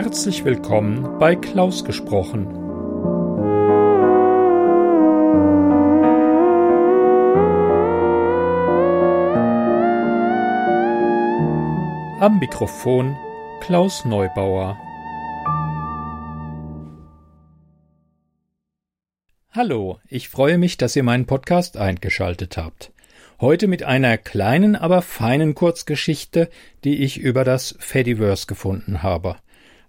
Herzlich willkommen bei Klaus gesprochen. Am Mikrofon Klaus Neubauer. Hallo, ich freue mich, dass ihr meinen Podcast eingeschaltet habt. Heute mit einer kleinen, aber feinen Kurzgeschichte, die ich über das Fediverse gefunden habe.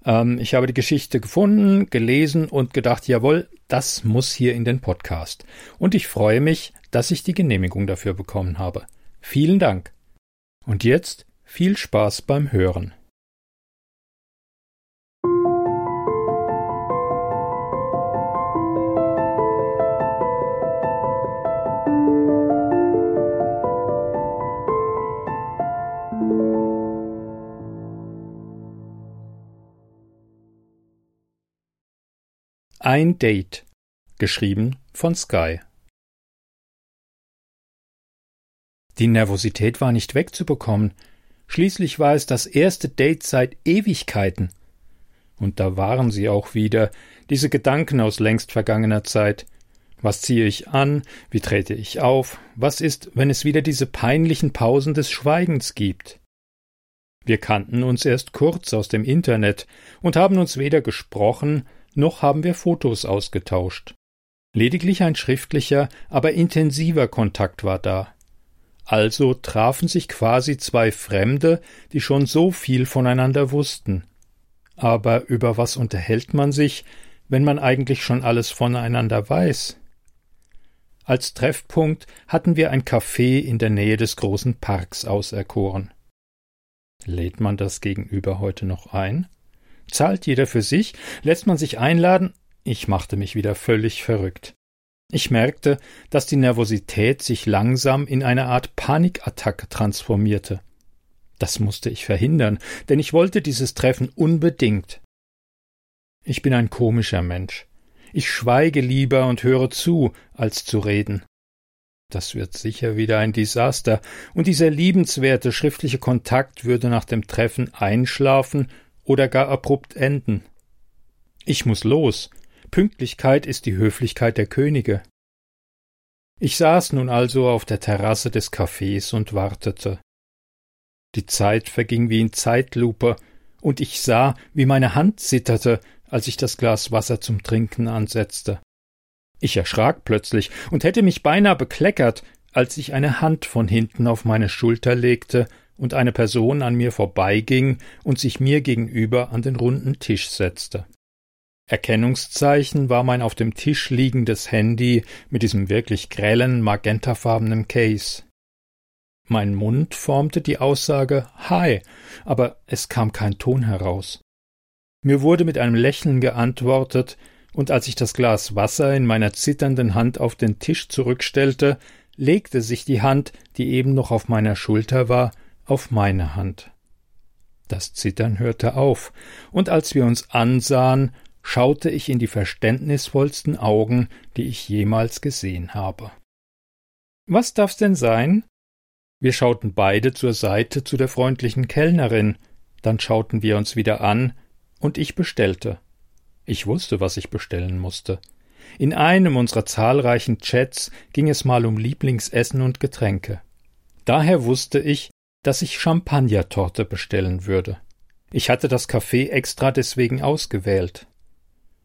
Ähm, ich habe die Geschichte gefunden, gelesen und gedacht, jawohl, das muss hier in den Podcast. Und ich freue mich, dass ich die Genehmigung dafür bekommen habe. Vielen Dank. Und jetzt viel Spaß beim Hören. Ein Date. Geschrieben von Sky. Die Nervosität war nicht wegzubekommen. Schließlich war es das erste Date seit Ewigkeiten. Und da waren sie auch wieder, diese Gedanken aus längst vergangener Zeit. Was ziehe ich an? Wie trete ich auf? Was ist, wenn es wieder diese peinlichen Pausen des Schweigens gibt? Wir kannten uns erst kurz aus dem Internet und haben uns weder gesprochen noch haben wir Fotos ausgetauscht. Lediglich ein schriftlicher, aber intensiver Kontakt war da. Also trafen sich quasi zwei Fremde, die schon so viel voneinander wussten. Aber über was unterhält man sich, wenn man eigentlich schon alles voneinander weiß? Als Treffpunkt hatten wir ein Café in der Nähe des großen Parks auserkoren. Lädt man das Gegenüber heute noch ein? Zahlt jeder für sich? Lässt man sich einladen? Ich machte mich wieder völlig verrückt. Ich merkte, dass die Nervosität sich langsam in eine Art Panikattacke transformierte. Das musste ich verhindern, denn ich wollte dieses Treffen unbedingt. Ich bin ein komischer Mensch. Ich schweige lieber und höre zu, als zu reden. Das wird sicher wieder ein Desaster, und dieser liebenswerte schriftliche Kontakt würde nach dem Treffen einschlafen oder gar abrupt enden. Ich muss los. Pünktlichkeit ist die Höflichkeit der Könige. Ich saß nun also auf der Terrasse des Cafés und wartete. Die Zeit verging wie in Zeitlupe, und ich sah, wie meine Hand zitterte, als ich das Glas Wasser zum Trinken ansetzte. Ich erschrak plötzlich und hätte mich beinahe bekleckert, als ich eine Hand von hinten auf meine Schulter legte und eine Person an mir vorbeiging und sich mir gegenüber an den runden Tisch setzte. Erkennungszeichen war mein auf dem Tisch liegendes Handy mit diesem wirklich grellen, magentafarbenen Case. Mein Mund formte die Aussage Hi, aber es kam kein Ton heraus. Mir wurde mit einem Lächeln geantwortet, und als ich das Glas Wasser in meiner zitternden Hand auf den Tisch zurückstellte, legte sich die Hand, die eben noch auf meiner Schulter war, auf meine Hand. Das Zittern hörte auf, und als wir uns ansahen, schaute ich in die verständnisvollsten Augen, die ich jemals gesehen habe. Was darf's denn sein? Wir schauten beide zur Seite zu der freundlichen Kellnerin, dann schauten wir uns wieder an, und ich bestellte. Ich wusste, was ich bestellen musste. In einem unserer zahlreichen Chats ging es mal um Lieblingsessen und Getränke. Daher wusste ich, dass ich Champagnertorte bestellen würde. Ich hatte das Café extra deswegen ausgewählt.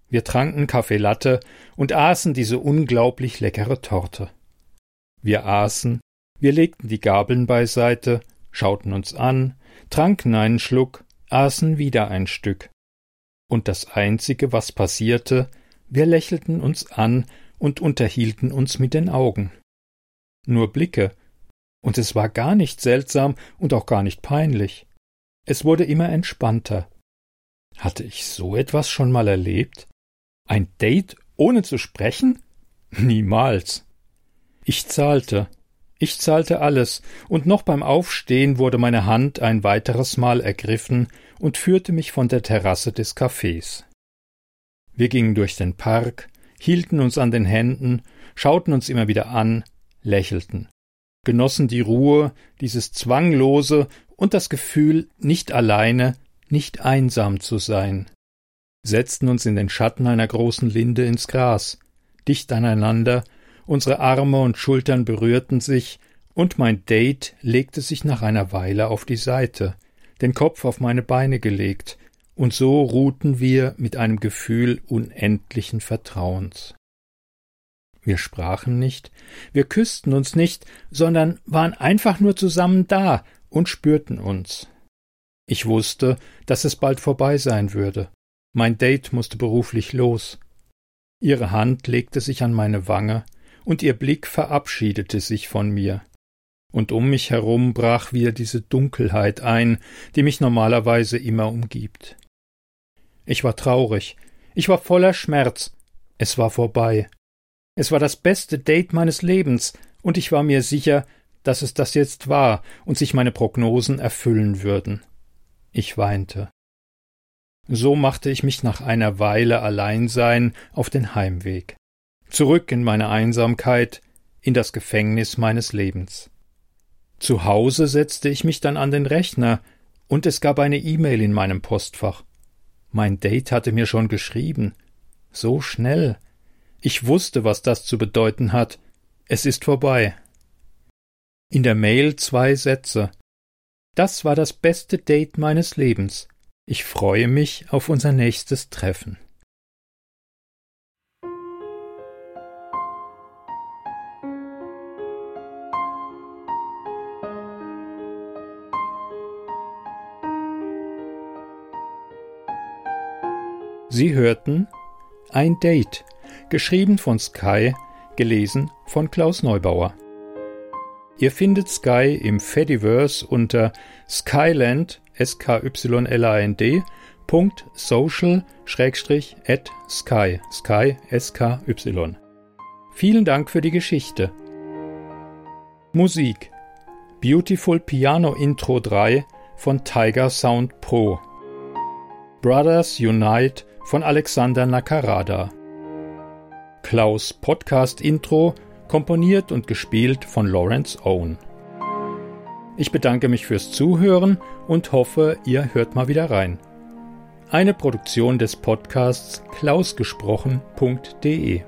Wir tranken Kaffee Latte und aßen diese unglaublich leckere Torte. Wir aßen, wir legten die Gabeln beiseite, schauten uns an, tranken einen Schluck, aßen wieder ein Stück. Und das Einzige, was passierte, wir lächelten uns an und unterhielten uns mit den Augen. Nur Blicke, und es war gar nicht seltsam und auch gar nicht peinlich. Es wurde immer entspannter. Hatte ich so etwas schon mal erlebt? Ein Date ohne zu sprechen? Niemals. Ich zahlte. Ich zahlte alles, und noch beim Aufstehen wurde meine Hand ein weiteres Mal ergriffen und führte mich von der Terrasse des Cafés. Wir gingen durch den Park, hielten uns an den Händen, schauten uns immer wieder an, lächelten genossen die Ruhe, dieses Zwanglose und das Gefühl, nicht alleine, nicht einsam zu sein, setzten uns in den Schatten einer großen Linde ins Gras, dicht aneinander, unsere Arme und Schultern berührten sich, und mein Date legte sich nach einer Weile auf die Seite, den Kopf auf meine Beine gelegt, und so ruhten wir mit einem Gefühl unendlichen Vertrauens. Wir sprachen nicht, wir küssten uns nicht, sondern waren einfach nur zusammen da und spürten uns. Ich wusste, dass es bald vorbei sein würde. Mein Date musste beruflich los. Ihre Hand legte sich an meine Wange, und ihr Blick verabschiedete sich von mir. Und um mich herum brach wieder diese Dunkelheit ein, die mich normalerweise immer umgibt. Ich war traurig, ich war voller Schmerz, es war vorbei. Es war das beste Date meines Lebens, und ich war mir sicher, dass es das jetzt war und sich meine Prognosen erfüllen würden. Ich weinte. So machte ich mich nach einer Weile Alleinsein auf den Heimweg. Zurück in meine Einsamkeit, in das Gefängnis meines Lebens. Zu Hause setzte ich mich dann an den Rechner, und es gab eine E-Mail in meinem Postfach. Mein Date hatte mir schon geschrieben. So schnell. Ich wusste, was das zu bedeuten hat. Es ist vorbei. In der Mail zwei Sätze. Das war das beste Date meines Lebens. Ich freue mich auf unser nächstes Treffen. Sie hörten Ein Date, geschrieben von Sky, gelesen von Klaus Neubauer. Ihr findet Sky im Fediverse unter Skyland S-K-Y-L-A-N-D Punkt social Schrägstrich at Sky Sky S-K-Y. Vielen Dank für die Geschichte. Musik Beautiful Piano Intro 3 von Tiger Sound Pro. Brothers Unite von Alexander Nakarada. Klaus Podcast Intro komponiert und gespielt von Lawrence Owen. Ich bedanke mich fürs Zuhören und hoffe, ihr hört mal wieder rein. Eine Produktion des Podcasts klausgesprochen.de